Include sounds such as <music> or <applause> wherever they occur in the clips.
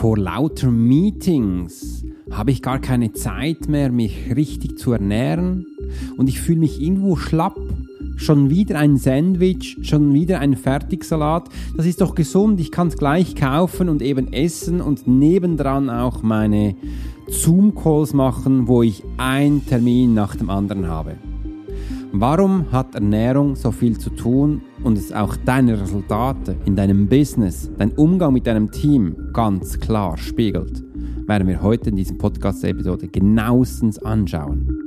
Vor lauter Meetings habe ich gar keine Zeit mehr, mich richtig zu ernähren und ich fühle mich irgendwo schlapp. Schon wieder ein Sandwich, schon wieder ein Fertigsalat. Das ist doch gesund, ich kann es gleich kaufen und eben essen und nebendran auch meine Zoom-Calls machen, wo ich einen Termin nach dem anderen habe. Warum hat Ernährung so viel zu tun und es auch deine Resultate in deinem Business, dein Umgang mit deinem Team ganz klar spiegelt, werden wir heute in diesem Podcast-Episode genauestens anschauen.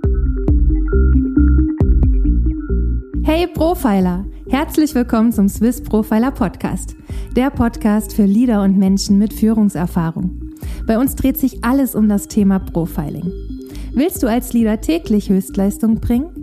Hey Profiler, herzlich willkommen zum Swiss Profiler Podcast, der Podcast für Leader und Menschen mit Führungserfahrung. Bei uns dreht sich alles um das Thema Profiling. Willst du als Leader täglich Höchstleistung bringen?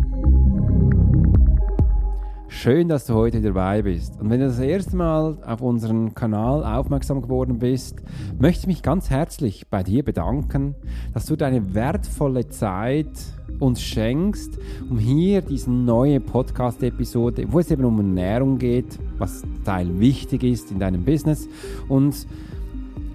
Schön, dass du heute dabei bist. Und wenn du das erste Mal auf unseren Kanal aufmerksam geworden bist, möchte ich mich ganz herzlich bei dir bedanken, dass du deine wertvolle Zeit uns schenkst, um hier diese neue Podcast-Episode, wo es eben um Ernährung geht, was Teil wichtig ist in deinem Business und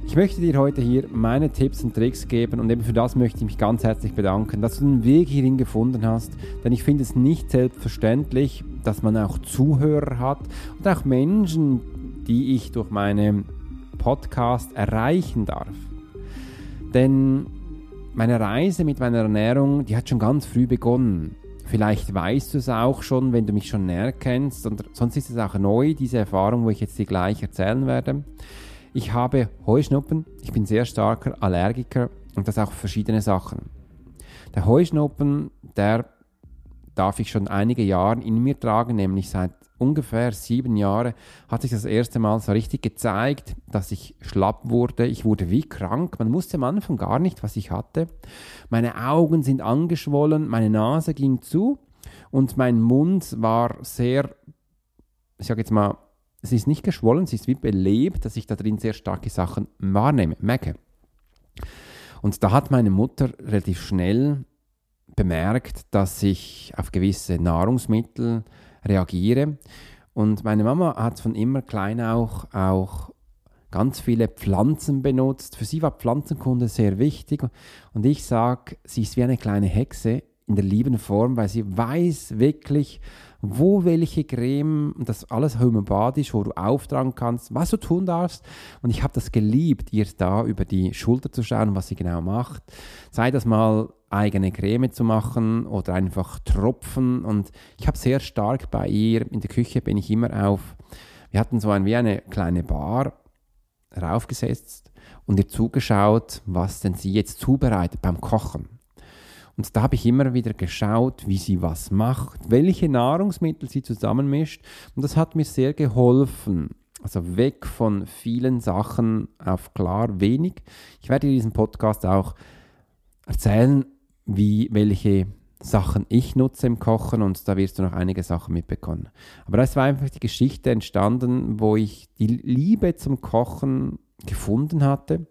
ich möchte dir heute hier meine Tipps und Tricks geben und eben für das möchte ich mich ganz herzlich bedanken, dass du den Weg hierhin gefunden hast, denn ich finde es nicht selbstverständlich, dass man auch Zuhörer hat und auch Menschen, die ich durch meinen Podcast erreichen darf. Denn meine Reise mit meiner Ernährung, die hat schon ganz früh begonnen. Vielleicht weißt du es auch schon, wenn du mich schon näher kennst, und sonst ist es auch neu, diese Erfahrung, wo ich jetzt dir gleich erzählen werde. Ich habe Heuschnuppen, ich bin sehr starker Allergiker und das auch verschiedene Sachen. Der Heuschnuppen, der darf ich schon einige Jahre in mir tragen, nämlich seit ungefähr sieben Jahren hat sich das erste Mal so richtig gezeigt, dass ich schlapp wurde. Ich wurde wie krank. Man wusste am Anfang gar nicht, was ich hatte. Meine Augen sind angeschwollen, meine Nase ging zu und mein Mund war sehr, ich sage jetzt mal, es ist nicht geschwollen, es ist wie belebt, dass ich da drin sehr starke Sachen wahrnehme, merke. Und da hat meine Mutter relativ schnell bemerkt, dass ich auf gewisse Nahrungsmittel reagiere. Und meine Mama hat von immer klein auch, auch ganz viele Pflanzen benutzt. Für sie war Pflanzenkunde sehr wichtig. Und ich sage, sie ist wie eine kleine Hexe in der lieben Form, weil sie weiß wirklich, wo welche Creme, das alles homöopathisch, wo du auftragen kannst, was du tun darfst. Und ich habe das geliebt, ihr da über die Schulter zu schauen, was sie genau macht. Sei das mal eigene Creme zu machen oder einfach Tropfen. Und ich habe sehr stark bei ihr, in der Küche bin ich immer auf, wir hatten so ein, wie eine kleine Bar raufgesetzt und ihr zugeschaut, was denn sie jetzt zubereitet beim Kochen. Und da habe ich immer wieder geschaut, wie sie was macht, welche Nahrungsmittel sie zusammenmischt. Und das hat mir sehr geholfen. Also weg von vielen Sachen auf klar wenig. Ich werde in diesem Podcast auch erzählen, wie welche Sachen ich nutze im Kochen und da wirst du noch einige Sachen mitbekommen. Aber das war einfach die Geschichte entstanden, wo ich die Liebe zum Kochen gefunden hatte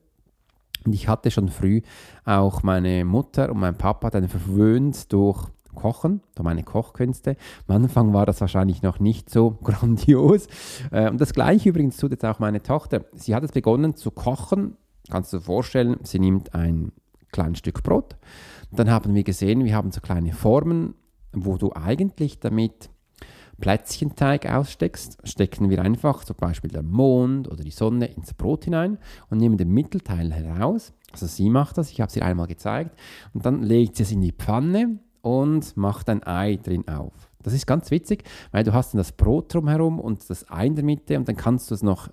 und ich hatte schon früh auch meine Mutter und mein Papa dann verwöhnt durch Kochen, durch meine Kochkünste. Am Anfang war das wahrscheinlich noch nicht so <laughs> grandios. Äh, und das gleiche übrigens tut jetzt auch meine Tochter. Sie hat es begonnen zu kochen. Kannst du dir vorstellen, sie nimmt ein kleines Stück Brot. Dann haben wir gesehen, wir haben so kleine Formen, wo du eigentlich damit Plätzchenteig aussteckst, stecken wir einfach zum Beispiel den Mond oder die Sonne ins Brot hinein und nehmen den Mittelteil heraus. Also sie macht das, ich habe es ihr einmal gezeigt. Und dann legt sie es in die Pfanne und macht ein Ei drin auf. Das ist ganz witzig, weil du hast dann das Brot drumherum und das Ei in der Mitte und dann kannst du es noch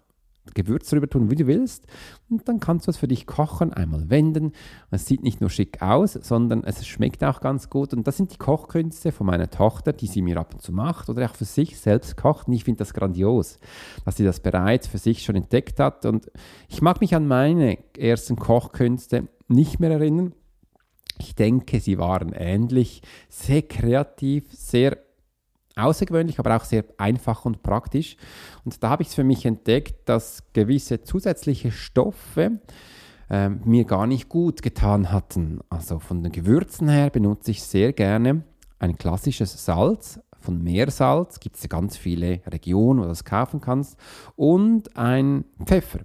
Gewürz drüber tun, wie du willst. Und dann kannst du es für dich kochen, einmal wenden. Es sieht nicht nur schick aus, sondern es schmeckt auch ganz gut. Und das sind die Kochkünste von meiner Tochter, die sie mir ab und zu macht oder auch für sich selbst kocht. Und ich finde das grandios, dass sie das bereits für sich schon entdeckt hat. Und ich mag mich an meine ersten Kochkünste nicht mehr erinnern. Ich denke, sie waren ähnlich, sehr kreativ, sehr außergewöhnlich, aber auch sehr einfach und praktisch. Und da habe ich es für mich entdeckt, dass gewisse zusätzliche Stoffe äh, mir gar nicht gut getan hatten. Also von den Gewürzen her benutze ich sehr gerne ein klassisches Salz. Von Meersalz gibt es ganz viele Regionen, wo du das kaufen kannst. Und ein Pfeffer.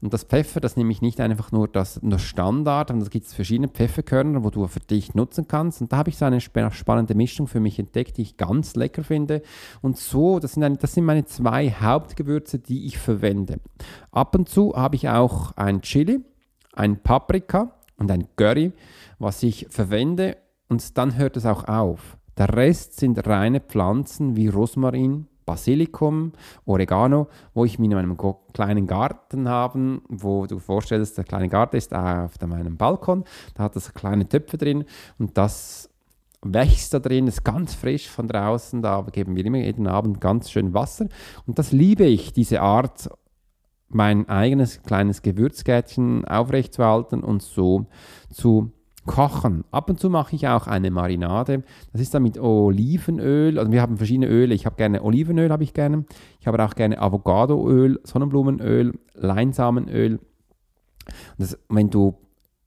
Und das Pfeffer, das nehme ich nicht einfach nur das nur Standard, sondern da gibt es verschiedene Pfefferkörner, wo du für dich nutzen kannst. Und da habe ich so eine spannende Mischung für mich entdeckt, die ich ganz lecker finde. Und so, das sind, eine, das sind meine zwei Hauptgewürze, die ich verwende. Ab und zu habe ich auch ein Chili, ein Paprika und ein Curry, was ich verwende. Und dann hört es auch auf. Der Rest sind reine Pflanzen wie Rosmarin, Basilikum, Oregano, wo ich mir in meinem kleinen Garten habe, wo du vorstellst, der kleine Garten ist auf meinem Balkon, da hat es kleine Töpfe drin und das wächst da drin, ist ganz frisch von draußen, da geben wir immer jeden Abend ganz schön Wasser. Und das liebe ich, diese Art, mein eigenes kleines Gewürzgärtchen aufrechtzuerhalten und so zu kochen. Ab und zu mache ich auch eine Marinade. Das ist dann mit Olivenöl. Also wir haben verschiedene Öle. Ich habe gerne Olivenöl, habe ich gerne. Ich habe auch gerne Avocadoöl, Sonnenblumenöl, Leinsamenöl. Das, wenn du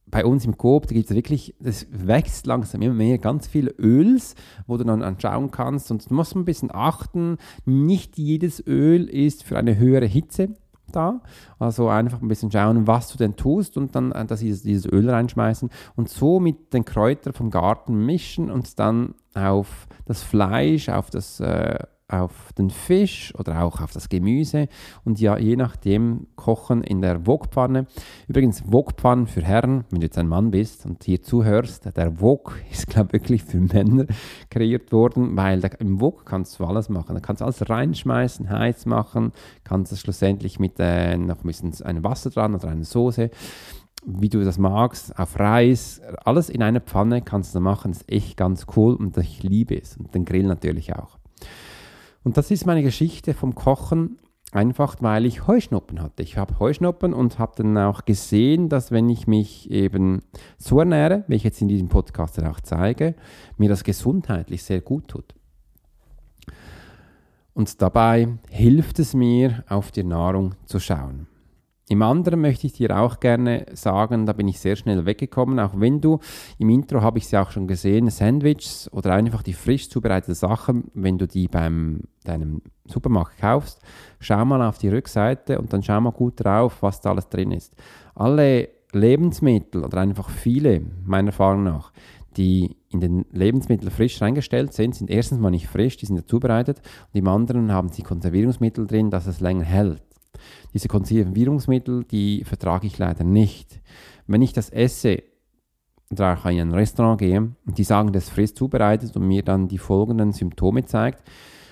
bei uns im Coop, da gibt es wirklich, das wächst langsam immer mehr, ganz viele Öls, wo du dann anschauen kannst. Und du musst ein bisschen achten, nicht jedes Öl ist für eine höhere Hitze da. Also einfach ein bisschen schauen, was du denn tust und dann äh, das dieses, dieses Öl reinschmeißen und so mit den Kräutern vom Garten mischen und dann auf das Fleisch, auf das äh, auf den Fisch oder auch auf das Gemüse und ja, je nachdem kochen in der Wokpfanne. Übrigens, Wokpfannen für Herren, wenn du jetzt ein Mann bist und hier zuhörst, der Wok <laughs> ist, glaube ich, wirklich für Männer kreiert worden, weil da, im Wok kannst du alles machen. Da kannst du alles reinschmeißen, heiß machen, kannst es schlussendlich mit äh, noch ein bisschen ein Wasser dran oder eine Soße wie du das magst, auf Reis, alles in einer Pfanne kannst du machen, ist echt ganz cool und ich liebe es und den Grill natürlich auch. Und das ist meine Geschichte vom Kochen, einfach weil ich Heuschnuppen hatte. Ich habe Heuschnuppen und habe dann auch gesehen, dass wenn ich mich eben so ernähre, wie ich jetzt in diesem Podcast auch zeige, mir das gesundheitlich sehr gut tut. Und dabei hilft es mir, auf die Nahrung zu schauen. Im anderen möchte ich dir auch gerne sagen, da bin ich sehr schnell weggekommen, auch wenn du im Intro habe ich sie auch schon gesehen, Sandwiches oder einfach die frisch zubereiteten Sachen, wenn du die beim deinem Supermarkt kaufst, schau mal auf die Rückseite und dann schau mal gut drauf, was da alles drin ist. Alle Lebensmittel oder einfach viele, meiner Erfahrung nach, die in den Lebensmitteln frisch reingestellt sind, sind erstens mal nicht frisch, die sind ja zubereitet und im anderen haben sie Konservierungsmittel drin, dass es länger hält. Diese Konservierungsmittel, die vertrage ich leider nicht. Wenn ich das esse oder auch in ein Restaurant gehe und die sagen, das frisch zubereitet und mir dann die folgenden Symptome zeigt,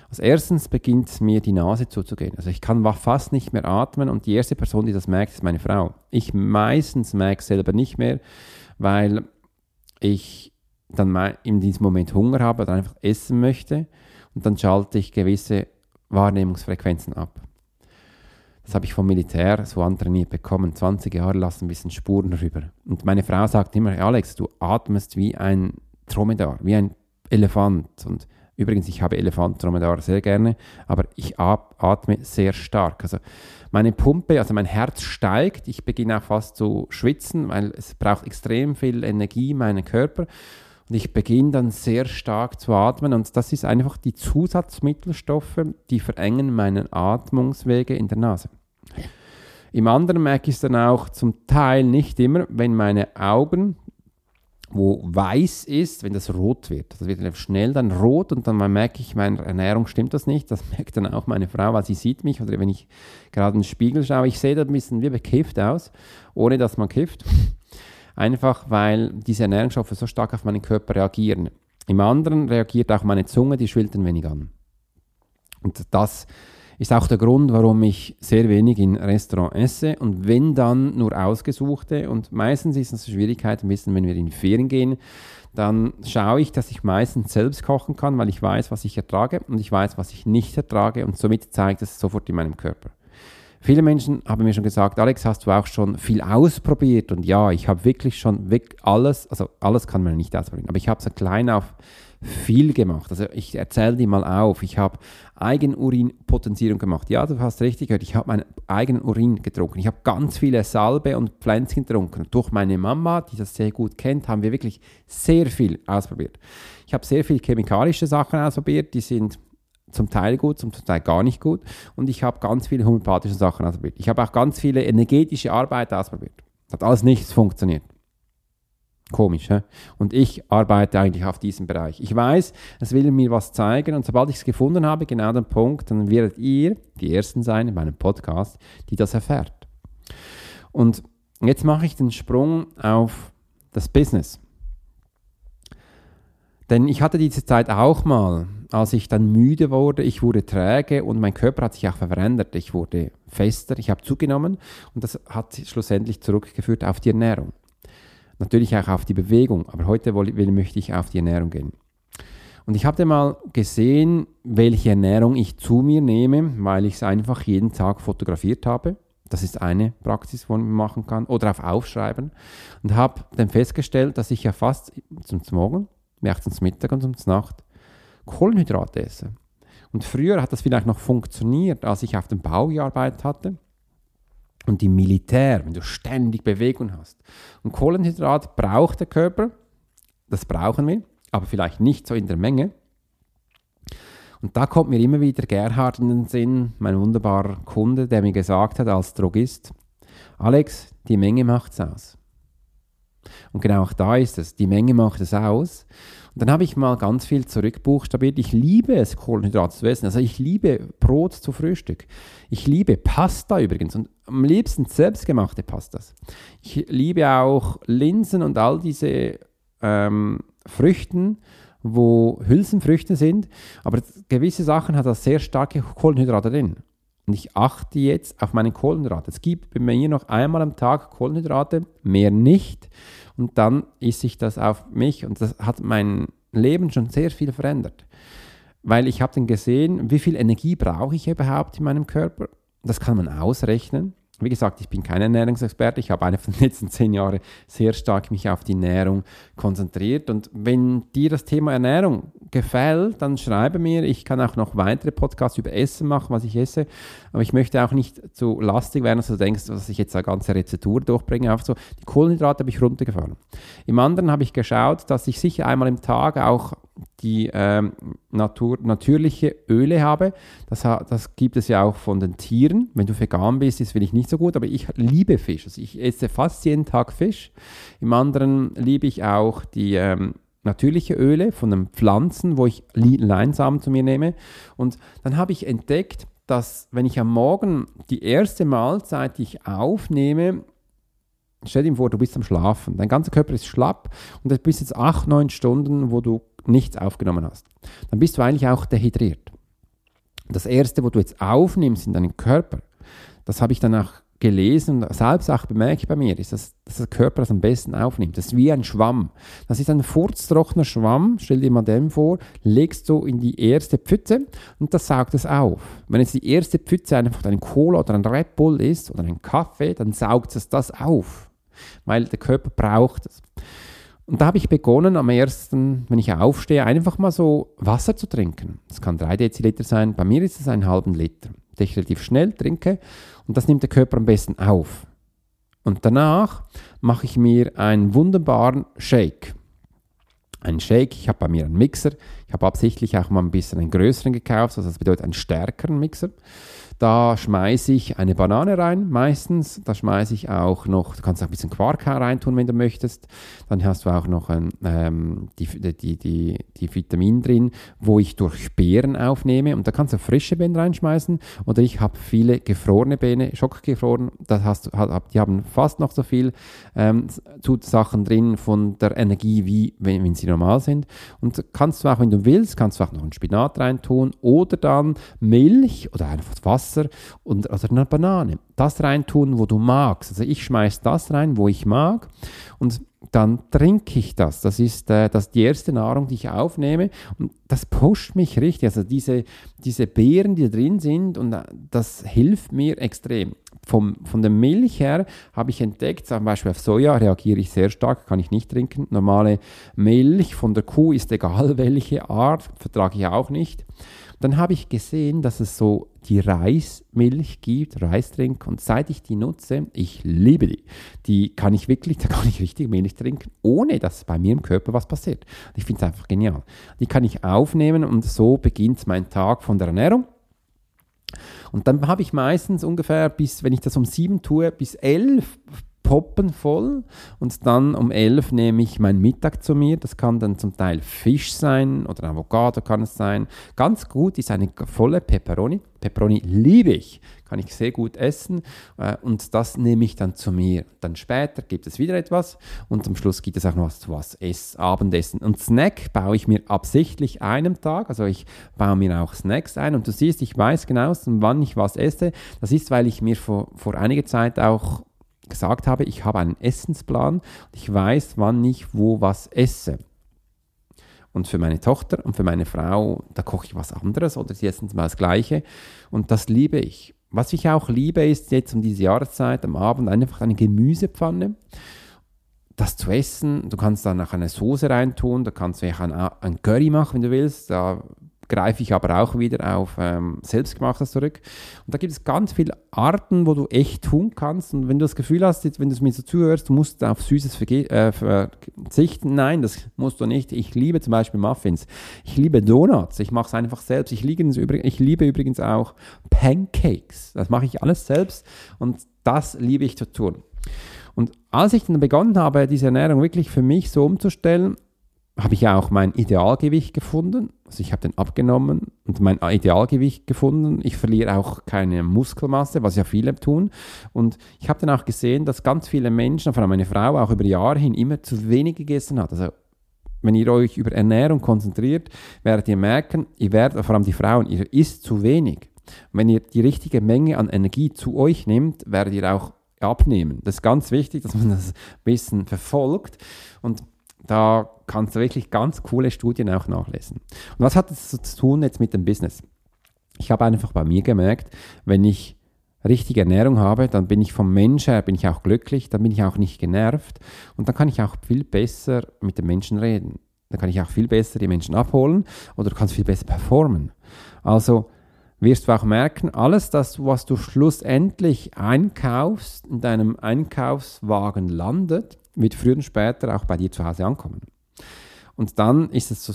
als erstens beginnt mir die Nase zuzugehen. Also ich kann fast nicht mehr atmen und die erste Person, die das merkt, ist meine Frau. Ich meistens merke es selber nicht mehr, weil ich dann in diesem Moment Hunger habe oder einfach essen möchte und dann schalte ich gewisse Wahrnehmungsfrequenzen ab. Das habe ich vom Militär so antrainiert bekommen. 20 Jahre lassen ein bisschen Spuren rüber. Und meine Frau sagt immer, Alex, du atmest wie ein Dromedar, wie ein Elefant. Und übrigens, ich habe Elefant, Dromedar sehr gerne, aber ich atme sehr stark. Also meine Pumpe, also mein Herz steigt. Ich beginne auch fast zu schwitzen, weil es braucht extrem viel Energie, meinen Körper. Und ich beginne dann sehr stark zu atmen und das ist einfach die Zusatzmittelstoffe, die verengen meinen Atmungswege in der Nase. Im anderen merke ich es dann auch zum Teil nicht immer, wenn meine Augen, wo weiß ist, wenn das rot wird. Das wird schnell dann rot und dann merke ich, meine Ernährung stimmt das nicht. Das <laughs> merkt dann auch meine Frau, weil sie sieht mich oder wenn ich gerade in den Spiegel schaue. Ich sehe da ein bisschen wie bekifft aus, ohne dass man kifft. Einfach weil diese Ernährungsstoffe so stark auf meinen Körper reagieren. Im anderen reagiert auch meine Zunge, die schwillt ein wenig an. Und das Ist auch der Grund, warum ich sehr wenig in Restaurant esse und wenn dann nur ausgesuchte. Und meistens ist es eine Schwierigkeit ein bisschen, wenn wir in Ferien gehen, dann schaue ich, dass ich meistens selbst kochen kann, weil ich weiß, was ich ertrage und ich weiß, was ich nicht ertrage und somit zeigt es sofort in meinem Körper. Viele Menschen haben mir schon gesagt, Alex, hast du auch schon viel ausprobiert? Und ja, ich habe wirklich schon alles, also alles kann man nicht ausprobieren, aber ich habe so klein auf viel gemacht. Also ich erzähle dir mal auf, ich habe Eigenurinpotenzierung gemacht. Ja, du hast richtig gehört, ich habe meinen eigenen Urin getrunken. Ich habe ganz viele Salbe und Pflänzchen getrunken. durch meine Mama, die das sehr gut kennt, haben wir wirklich sehr viel ausprobiert. Ich habe sehr viel chemikalische Sachen ausprobiert, die sind zum Teil gut, zum Teil gar nicht gut. Und ich habe ganz viele homöopathische Sachen ausprobiert. Ich habe auch ganz viele energetische Arbeit ausprobiert. Hat alles nichts funktioniert. Komisch, hä? Und ich arbeite eigentlich auf diesem Bereich. Ich weiß, es will mir was zeigen und sobald ich es gefunden habe, genau den Punkt, dann werdet ihr die Ersten sein in meinem Podcast, die das erfährt. Und jetzt mache ich den Sprung auf das Business. Denn ich hatte diese Zeit auch mal, als ich dann müde wurde, ich wurde träge und mein Körper hat sich auch verändert. Ich wurde fester, ich habe zugenommen und das hat schlussendlich zurückgeführt auf die Ernährung. Natürlich auch auf die Bewegung, aber heute will, möchte ich auf die Ernährung gehen. Und ich habe mal gesehen, welche Ernährung ich zu mir nehme, weil ich es einfach jeden Tag fotografiert habe. Das ist eine Praxis, die man machen kann. Oder auf Aufschreiben. Und habe dann festgestellt, dass ich ja fast zum Morgen, zum Mittag und zum Nacht Kohlenhydrate esse. Und früher hat das vielleicht noch funktioniert, als ich auf dem Bau gearbeitet hatte. Und im Militär, wenn du ständig Bewegung hast. Und Kohlenhydrat braucht der Körper, das brauchen wir, aber vielleicht nicht so in der Menge. Und da kommt mir immer wieder Gerhard in den Sinn, mein wunderbarer Kunde, der mir gesagt hat als Drogist, Alex, die Menge macht es aus. Und genau auch da ist es, die Menge macht es aus. Dann habe ich mal ganz viel zurückbuchstabiert. Ich liebe es, Kohlenhydrate zu essen. Also ich liebe Brot zu Frühstück. Ich liebe Pasta übrigens und am liebsten selbstgemachte Pastas. Ich liebe auch Linsen und all diese ähm, Früchten, wo Hülsenfrüchte sind. Aber gewisse Sachen hat das sehr starke Kohlenhydrate drin. Und ich achte jetzt auf meine Kohlenhydrate. Es gibt bei mir noch einmal am Tag Kohlenhydrate, mehr nicht. Und dann esse ich das auf mich. Und das hat mein Leben schon sehr viel verändert. Weil ich habe dann gesehen, wie viel Energie brauche ich überhaupt in meinem Körper. Das kann man ausrechnen. Wie gesagt, ich bin kein Ernährungsexperte. Ich habe einfach in den letzten zehn Jahren sehr stark mich auf die Ernährung konzentriert. Und wenn dir das Thema Ernährung gefällt, dann schreibe mir. Ich kann auch noch weitere Podcasts über Essen machen, was ich esse. Aber ich möchte auch nicht zu lastig werden, dass du denkst, dass ich jetzt eine ganze Rezeptur durchbringe. Auch so, die Kohlenhydrate habe ich runtergefahren. Im anderen habe ich geschaut, dass ich sicher einmal im Tag auch die ähm, Natur, natürliche Öle habe. Das, das gibt es ja auch von den Tieren. Wenn du vegan bist, ist ich nicht so gut, aber ich liebe Fisch. Also ich esse fast jeden Tag Fisch. Im anderen liebe ich auch die ähm, natürliche Öle von den Pflanzen, wo ich Leinsamen zu mir nehme. Und dann habe ich entdeckt, dass wenn ich am Morgen die erste Mahlzeit, die ich aufnehme, stell dir vor, du bist am Schlafen, dein ganzer Körper ist schlapp und du bist jetzt acht, neun Stunden, wo du nichts aufgenommen hast, dann bist du eigentlich auch dehydriert. Das Erste, wo du jetzt aufnimmst in deinen Körper, das habe ich dann auch gelesen und selbst auch bemerkt bei mir, ist, dass, dass der Körper das am besten aufnimmt. Das ist wie ein Schwamm. Das ist ein furztrockener Schwamm, stell dir mal den vor, legst du in die erste Pfütze und das saugt es auf. Wenn jetzt die erste Pfütze einfach ein Cola oder ein Red Bull ist oder ein Kaffee, dann saugt es das auf, weil der Körper braucht es. Und da habe ich begonnen, am ersten, wenn ich aufstehe, einfach mal so Wasser zu trinken. Das kann drei Deziliter sein, bei mir ist es einen halben Liter, den ich relativ schnell trinke und das nimmt der Körper am besten auf. Und danach mache ich mir einen wunderbaren Shake. Ein Shake, ich habe bei mir einen Mixer, ich habe absichtlich auch mal ein bisschen einen größeren gekauft, also das bedeutet einen stärkeren Mixer. Da schmeiße ich eine Banane rein, meistens. Da schmeiße ich auch noch, du kannst auch ein bisschen Quark reintun, wenn du möchtest. Dann hast du auch noch ein, ähm, die, die, die, die Vitamin drin, wo ich durch Beeren aufnehme. Und da kannst du frische Beeren reinschmeißen. Oder ich habe viele gefrorene Beeren, schockgefroren. Das hast, die haben fast noch so viel ähm, Sachen drin von der Energie, wie wenn, wenn sie normal sind. Und kannst du auch, wenn du willst, kannst du auch noch einen Spinat reintun oder dann Milch oder einfach Wasser und, oder eine Banane. Das reintun, wo du magst. Also ich schmeiße das rein, wo ich mag und dann trinke ich das. Das ist äh, das die erste Nahrung, die ich aufnehme und das pusht mich richtig. Also diese, diese Beeren, die da drin sind und äh, das hilft mir extrem. Vom, von der Milch her habe ich entdeckt, zum Beispiel auf Soja reagiere ich sehr stark, kann ich nicht trinken. Normale Milch von der Kuh ist egal <laughs> welche Art, vertrage ich auch nicht. Dann habe ich gesehen, dass es so die Reismilch gibt, Reistrink. Und seit ich die nutze, ich liebe die. Die kann ich wirklich, <laughs> da kann ich richtig Milch trinken, ohne dass bei mir im Körper was passiert. Ich finde es einfach genial. Die kann ich aufnehmen und so beginnt mein Tag von der Ernährung. Und dann habe ich meistens ungefähr bis, wenn ich das um sieben tue, bis elf poppen voll und dann um 11 nehme ich meinen Mittag zu mir. Das kann dann zum Teil Fisch sein oder Avocado kann es sein. Ganz gut ist eine volle Peperoni. Peperoni liebe ich, kann ich sehr gut essen äh, und das nehme ich dann zu mir. Dann später gibt es wieder etwas und am Schluss gibt es auch noch was, was Ess, Abendessen. Und Snack baue ich mir absichtlich einem Tag, also ich baue mir auch Snacks ein und du siehst, ich weiß genau, wann ich was esse. Das ist, weil ich mir vor, vor einiger Zeit auch gesagt habe, ich habe einen Essensplan ich weiß, wann ich wo was esse. Und für meine Tochter und für meine Frau, da koche ich was anderes oder sie essen mal das Gleiche. Und das liebe ich. Was ich auch liebe, ist jetzt um diese Jahreszeit am Abend einfach eine Gemüsepfanne. Das zu essen, du kannst dann noch eine Soße reintun, da kannst du ein, ein Curry machen, wenn du willst. Da greife ich aber auch wieder auf ähm, Selbstgemachtes zurück. Und da gibt es ganz viele Arten, wo du echt tun kannst. Und wenn du das Gefühl hast, jetzt, wenn du es mir so zuhörst, du musst auf Süßes äh, verzichten, nein, das musst du nicht. Ich liebe zum Beispiel Muffins. Ich liebe Donuts. Ich mache es einfach selbst. Ich, ich liebe übrigens auch Pancakes. Das mache ich alles selbst. Und das liebe ich zu tun. Und als ich dann begonnen habe, diese Ernährung wirklich für mich so umzustellen, habe ich auch mein Idealgewicht gefunden. Also ich habe den abgenommen und mein Idealgewicht gefunden. Ich verliere auch keine Muskelmasse, was ja viele tun. Und ich habe dann auch gesehen, dass ganz viele Menschen, vor allem meine Frau, auch über Jahre hin immer zu wenig gegessen hat. Also wenn ihr euch über Ernährung konzentriert, werdet ihr merken, ihr werdet, vor allem die Frauen, ihr isst zu wenig. Und wenn ihr die richtige Menge an Energie zu euch nehmt, werdet ihr auch abnehmen. Das ist ganz wichtig, dass man das ein bisschen verfolgt. Und da kannst du wirklich ganz coole Studien auch nachlesen. Und was hat das zu tun jetzt mit dem Business? Ich habe einfach bei mir gemerkt, wenn ich richtige Ernährung habe, dann bin ich vom Mensch her, bin ich auch glücklich, dann bin ich auch nicht genervt und dann kann ich auch viel besser mit den Menschen reden. Dann kann ich auch viel besser die Menschen abholen oder du kannst viel besser performen. Also wirst du auch merken, alles das, was du schlussendlich einkaufst, in deinem Einkaufswagen landet, wird früher und später auch bei dir zu Hause ankommen. Und dann ist es so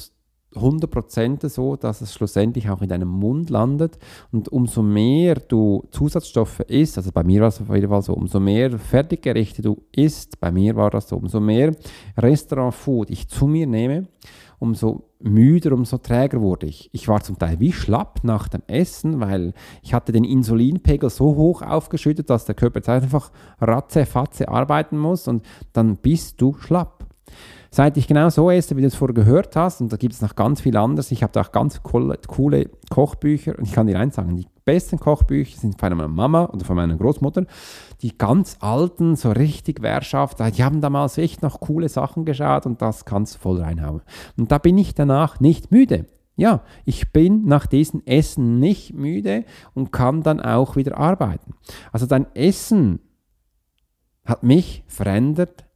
100% so, dass es schlussendlich auch in deinem Mund landet. Und umso mehr du Zusatzstoffe isst, also bei mir war es auf jeden Fall so, umso mehr Fertiggerichte du isst, bei mir war das so, umso mehr Restaurantfood ich zu mir nehme, umso müder, umso träger wurde ich. Ich war zum Teil wie schlapp nach dem Essen, weil ich hatte den Insulinpegel so hoch aufgeschüttet, dass der Körper jetzt einfach ratze, fatze arbeiten muss und dann bist du schlapp. Seit ich genau so esse, wie du es vorher gehört hast, und da gibt es noch ganz viel anderes, ich habe da auch ganz coole, coole Kochbücher und ich kann dir eins sagen, die besten Kochbücher sind von meiner Mama oder von meiner Großmutter, die ganz alten, so richtig Wehrschaft, die haben damals echt noch coole Sachen geschaut und das kannst du voll reinhauen. Und da bin ich danach nicht müde. Ja, ich bin nach diesem Essen nicht müde und kann dann auch wieder arbeiten. Also dein Essen hat mich verändert,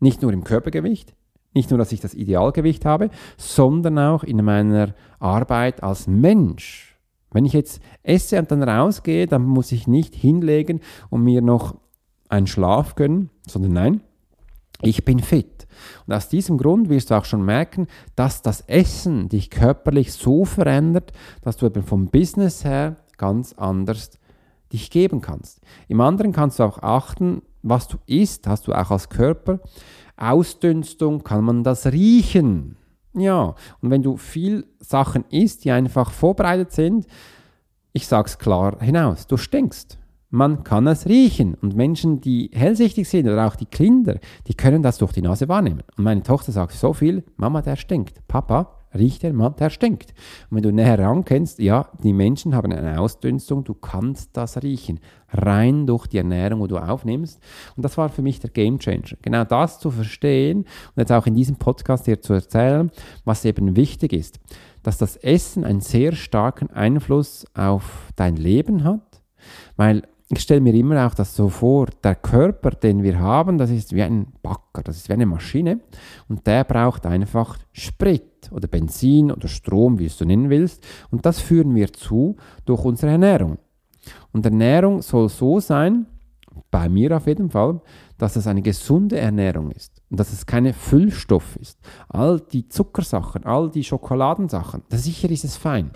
nicht nur im Körpergewicht, nicht nur, dass ich das Idealgewicht habe, sondern auch in meiner Arbeit als Mensch. Wenn ich jetzt esse und dann rausgehe, dann muss ich nicht hinlegen und mir noch einen Schlaf gönnen, sondern nein, ich bin fit. Und aus diesem Grund wirst du auch schon merken, dass das Essen dich körperlich so verändert, dass du eben vom Business her ganz anders dich geben kannst. Im anderen kannst du auch achten, was du isst, hast du auch als Körper. Ausdünstung kann man das riechen. Ja, und wenn du viel Sachen isst, die einfach vorbereitet sind, ich sage es klar hinaus, du stinkst. Man kann es riechen. Und Menschen, die hellsichtig sind oder auch die Kinder, die können das durch die Nase wahrnehmen. Und meine Tochter sagt so viel, Mama, der stinkt. Papa, riecht der Mann, der stinkt. Und wenn du näher rankennst, ja, die Menschen haben eine Ausdünstung, du kannst das riechen. Rein durch die Ernährung, wo du aufnimmst. Und das war für mich der Game Changer. Genau das zu verstehen und jetzt auch in diesem Podcast dir zu erzählen, was eben wichtig ist. Dass das Essen einen sehr starken Einfluss auf dein Leben hat. Weil ich stelle mir immer auch das so vor, der Körper, den wir haben, das ist wie ein Backer, das ist wie eine Maschine und der braucht einfach Sprit oder Benzin oder Strom, wie es du nennen willst und das führen wir zu durch unsere Ernährung. Und Ernährung soll so sein, bei mir auf jeden Fall, dass es eine gesunde Ernährung ist und dass es keine Füllstoff ist. All die Zuckersachen, all die Schokoladensachen, sicher ist es fein,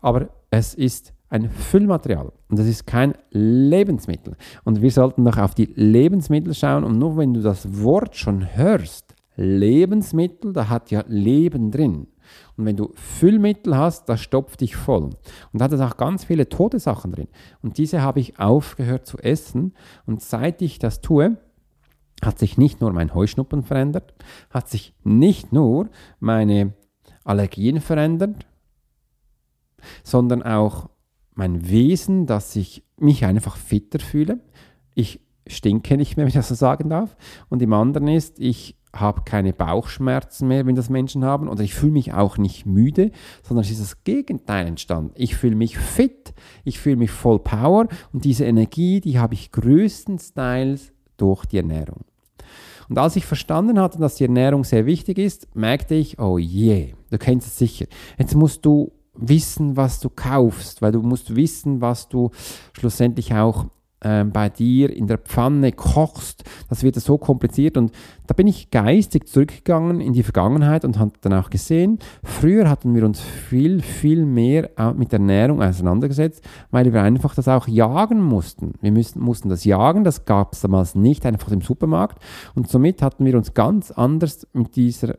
aber es ist ein Füllmaterial und das ist kein Lebensmittel. Und wir sollten doch auf die Lebensmittel schauen und nur wenn du das Wort schon hörst, Lebensmittel, da hat ja Leben drin. Und wenn du Füllmittel hast, das stopft dich voll. Und da hat es auch ganz viele tote Sachen drin. Und diese habe ich aufgehört zu essen. Und seit ich das tue, hat sich nicht nur mein Heuschnuppen verändert, hat sich nicht nur meine Allergien verändert, sondern auch mein Wesen, dass ich mich einfach fitter fühle. Ich stinke nicht mehr, <laughs> wenn ich das so sagen darf. Und im anderen ist, ich habe keine Bauchschmerzen mehr, wenn das Menschen haben, oder ich fühle mich auch nicht müde, sondern es ist das Gegenteil entstanden. Ich fühle mich fit, ich fühle mich voll Power und diese Energie, die habe ich größtenteils durch die Ernährung. Und als ich verstanden hatte, dass die Ernährung sehr wichtig ist, merkte ich, oh je, yeah, du kennst es sicher. Jetzt musst du wissen, was du kaufst, weil du musst wissen, was du schlussendlich auch ähm, bei dir in der Pfanne kochst. Das wird so kompliziert und da bin ich geistig zurückgegangen in die Vergangenheit und habe dann auch gesehen, früher hatten wir uns viel, viel mehr mit Ernährung auseinandergesetzt, weil wir einfach das auch jagen mussten. Wir müssen, mussten das jagen, das gab es damals nicht einfach im Supermarkt und somit hatten wir uns ganz anders mit dieser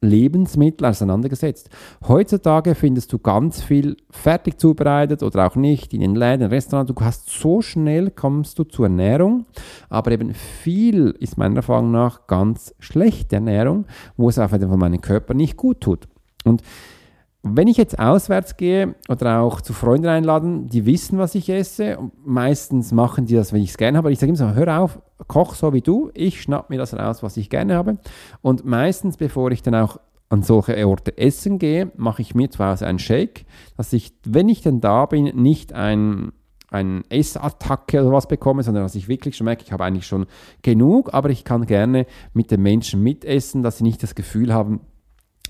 Lebensmittel auseinandergesetzt. Heutzutage findest du ganz viel fertig zubereitet oder auch nicht in den Läden, Restaurants. Du hast so schnell kommst du zur Ernährung, aber eben viel ist meiner Erfahrung nach ganz schlechte Ernährung, wo es auf jeden Fall meinem Körper nicht gut tut. Und wenn ich jetzt auswärts gehe oder auch zu Freunden einladen, die wissen, was ich esse, meistens machen die das, wenn ich es gerne habe. Ich sage immer so, hör auf, koch so wie du, ich schnapp mir das raus, was ich gerne habe. Und meistens, bevor ich dann auch an solche Orte essen gehe, mache ich mir zu Hause einen Shake, dass ich, wenn ich dann da bin, nicht ein eine Essattacke oder was bekomme, sondern dass ich wirklich schon merke, ich habe eigentlich schon genug, aber ich kann gerne mit den Menschen mitessen, dass sie nicht das Gefühl haben,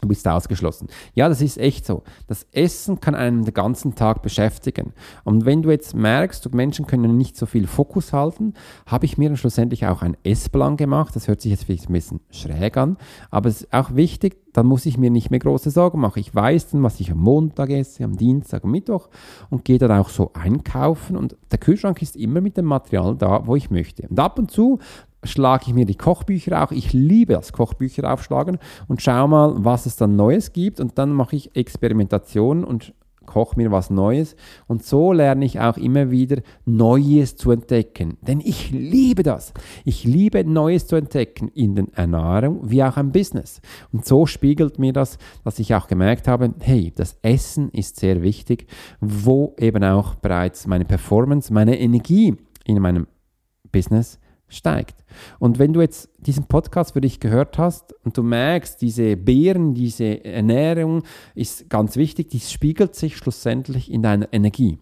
Du bist ausgeschlossen. Ja, das ist echt so. Das Essen kann einen den ganzen Tag beschäftigen. Und wenn du jetzt merkst, Menschen können nicht so viel Fokus halten, habe ich mir dann schlussendlich auch einen Essplan gemacht. Das hört sich jetzt vielleicht ein bisschen schräg an, aber es ist auch wichtig, dann muss ich mir nicht mehr große Sorgen machen. Ich weiß dann, was ich am Montag esse, am Dienstag, am Mittwoch und gehe dann auch so einkaufen. Und der Kühlschrank ist immer mit dem Material da, wo ich möchte. Und ab und zu schlage ich mir die Kochbücher auch. Ich liebe das Kochbücher aufschlagen und schaue mal, was es dann Neues gibt. Und dann mache ich Experimentationen und koche mir was Neues. Und so lerne ich auch immer wieder Neues zu entdecken. Denn ich liebe das. Ich liebe Neues zu entdecken in der Ernährung wie auch im Business. Und so spiegelt mir das, dass ich auch gemerkt habe, hey, das Essen ist sehr wichtig, wo eben auch bereits meine Performance, meine Energie in meinem Business steigt. Und wenn du jetzt diesen Podcast für dich gehört hast und du merkst, diese Beeren, diese Ernährung ist ganz wichtig, die spiegelt sich schlussendlich in deiner Energie.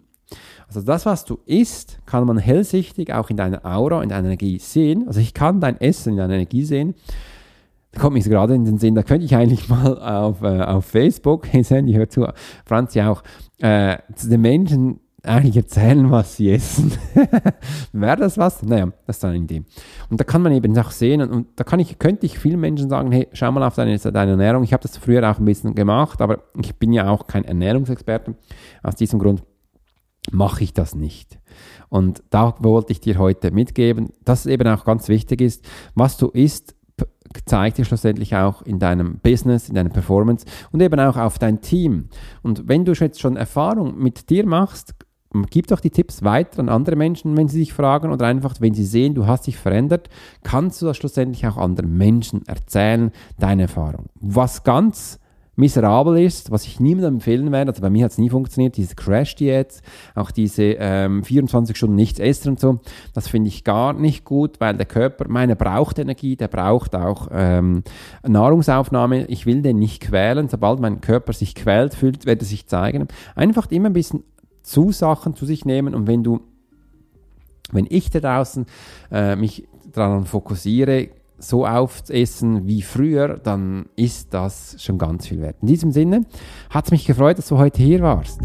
Also das, was du isst, kann man hellsichtig auch in deiner Aura, in deiner Energie sehen. Also ich kann dein Essen in deiner Energie sehen. Da kommt mir gerade in den Sinn, da könnte ich eigentlich mal auf, äh, auf Facebook, <laughs> hey Sandy, hör zu, Franzi auch, äh, zu den Menschen eigentlich erzählen, was sie essen. <laughs> Wäre das was? Naja, das ist dann eine Idee. Und da kann man eben auch sehen, und, und da kann ich, könnte ich vielen Menschen sagen, hey, schau mal auf deine, deine Ernährung. Ich habe das früher auch ein bisschen gemacht, aber ich bin ja auch kein Ernährungsexperte. Aus diesem Grund mache ich das nicht. Und da wollte ich dir heute mitgeben, dass es eben auch ganz wichtig ist, was du isst, zeigt dir schlussendlich auch in deinem Business, in deiner Performance und eben auch auf dein Team. Und wenn du jetzt schon Erfahrung mit dir machst, gib doch die Tipps weiter an andere Menschen, wenn sie sich fragen oder einfach, wenn sie sehen, du hast dich verändert, kannst du das schlussendlich auch anderen Menschen erzählen, deine Erfahrung. Was ganz miserabel ist, was ich niemandem empfehlen werde, also bei mir hat es nie funktioniert, diese Crash-Diät, auch diese ähm, 24 Stunden nichts essen und so, das finde ich gar nicht gut, weil der Körper, meiner braucht Energie, der braucht auch ähm, Nahrungsaufnahme, ich will den nicht quälen, sobald mein Körper sich quält, fühlt, wird er sich zeigen. Einfach immer ein bisschen zu Sachen zu sich nehmen und wenn du wenn ich da draußen äh, mich daran fokussiere, so aufessen wie früher, dann ist das schon ganz viel wert. In diesem Sinne hat es mich gefreut, dass du heute hier warst.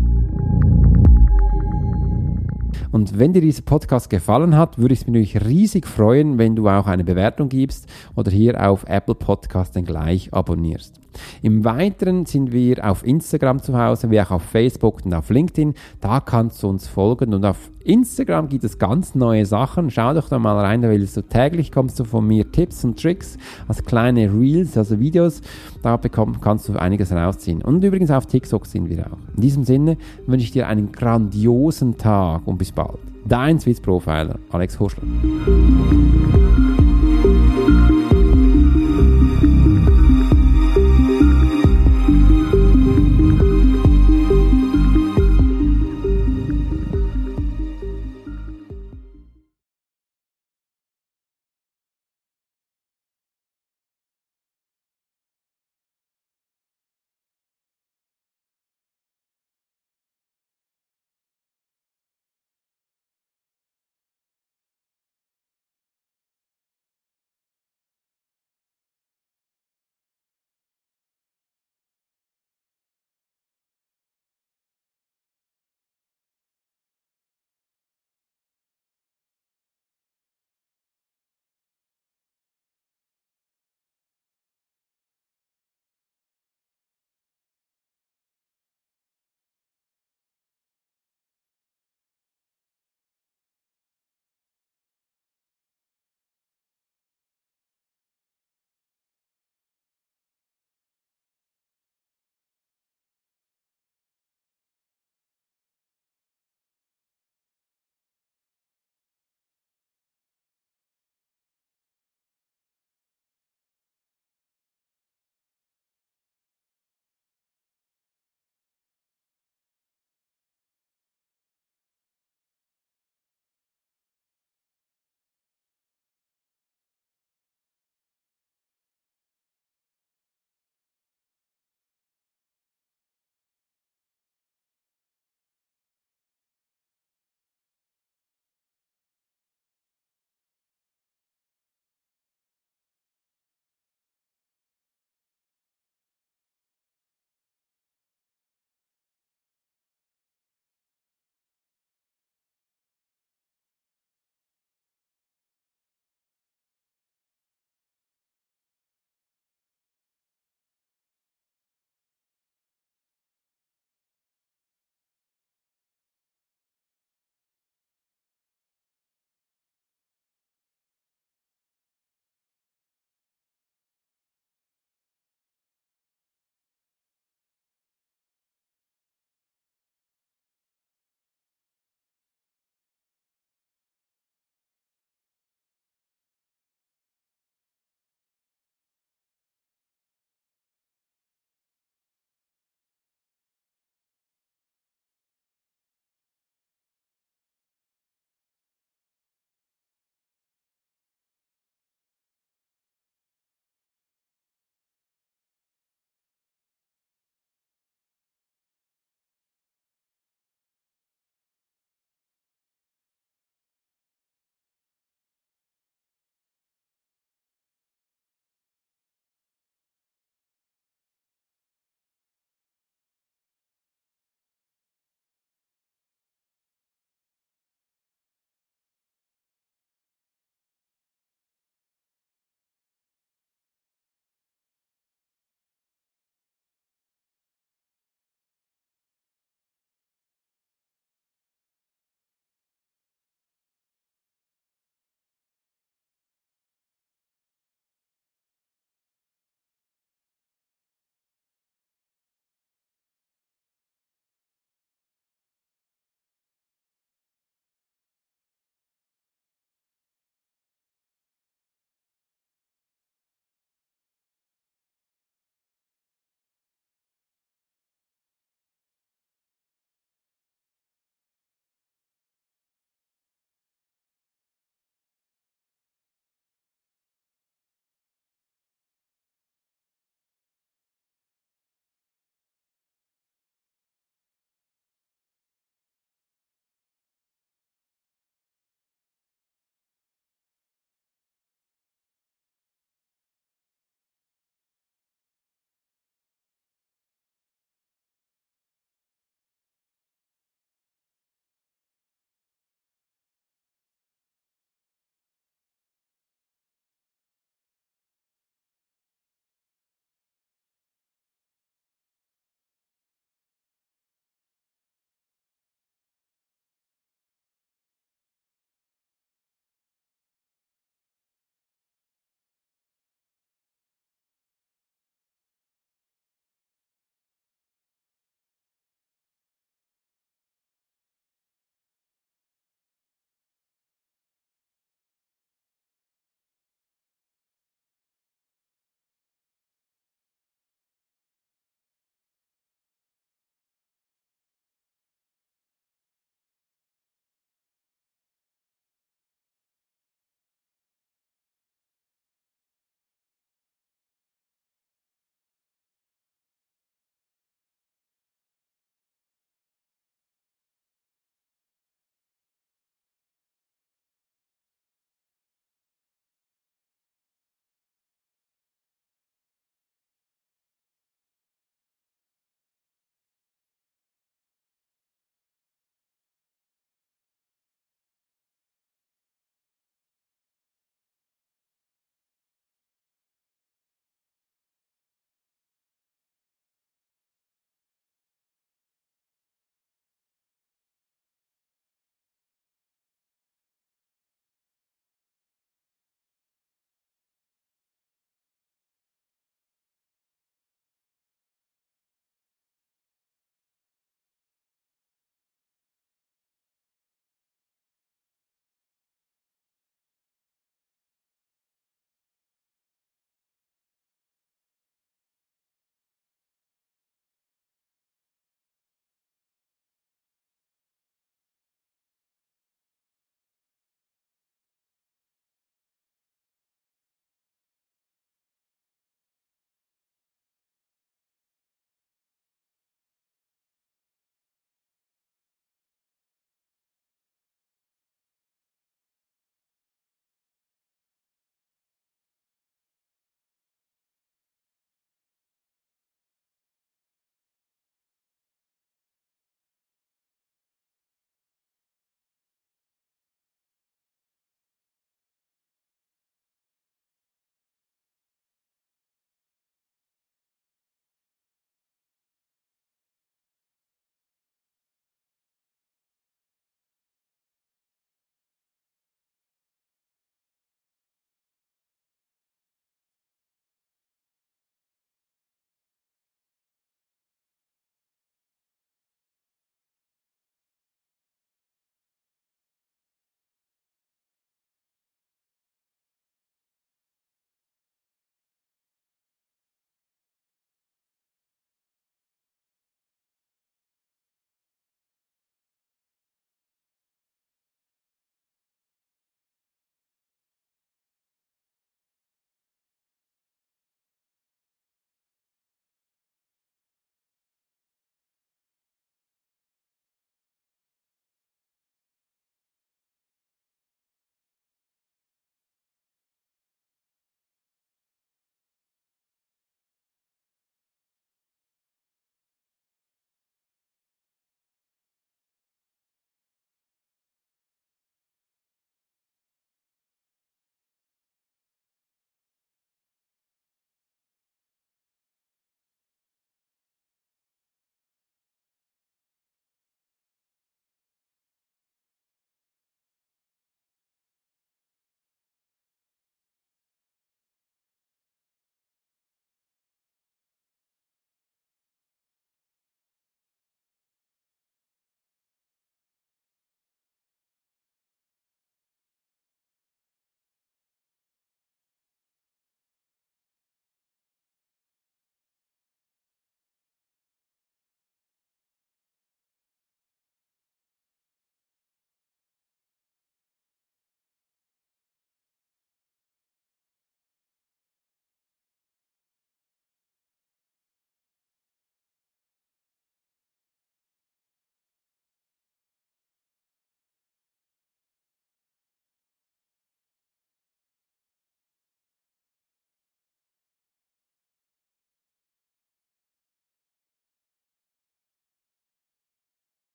Und wenn dir dieser Podcast gefallen hat, würde ich es mich natürlich riesig freuen, wenn du auch eine Bewertung gibst oder hier auf Apple Podcast dann gleich abonnierst. Im Weiteren sind wir auf Instagram zu Hause, wie auch auf Facebook und auf LinkedIn. Da kannst du uns folgen und auf Instagram gibt es ganz neue Sachen. Schau doch da mal rein, da willst du täglich kommst du von mir Tipps und Tricks als kleine Reels, also Videos. Da bekomm, kannst du einiges rausziehen. Und übrigens auf TikTok sind wir auch. In diesem Sinne wünsche ich dir einen grandiosen Tag und bis bald. Dein Swiss Profiler, Alex Horschler.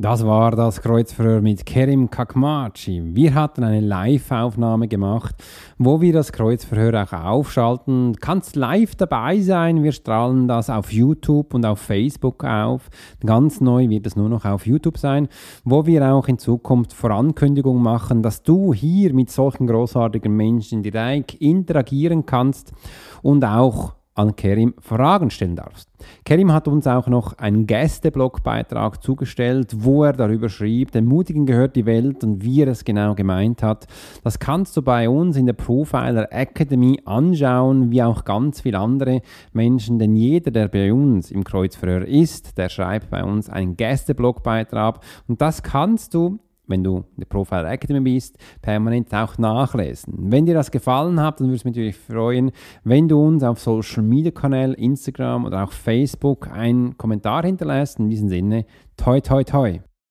Das war das Kreuzverhör mit Kerim Kakmachi. Wir hatten eine Live-Aufnahme gemacht, wo wir das Kreuzverhör auch aufschalten. Kannst live dabei sein. Wir strahlen das auf YouTube und auf Facebook auf. Ganz neu wird es nur noch auf YouTube sein, wo wir auch in Zukunft Vorankündigungen machen, dass du hier mit solchen großartigen Menschen direkt interagieren kannst und auch an Kerim Fragen stellen darfst. Kerim hat uns auch noch einen Gästeblogbeitrag zugestellt, wo er darüber schrieb, dem Mutigen gehört die Welt und wie er es genau gemeint hat. Das kannst du bei uns in der Profiler Academy anschauen, wie auch ganz viele andere Menschen, denn jeder, der bei uns im Kreuzverhör ist, der schreibt bei uns einen Gästeblogbeitrag und das kannst du wenn du in der Profile Academy bist, permanent auch nachlesen. Wenn dir das gefallen hat, dann würde es mich natürlich freuen, wenn du uns auf Social Media Kanälen, Instagram oder auch Facebook einen Kommentar hinterlässt. In diesem Sinne, toi toi toi.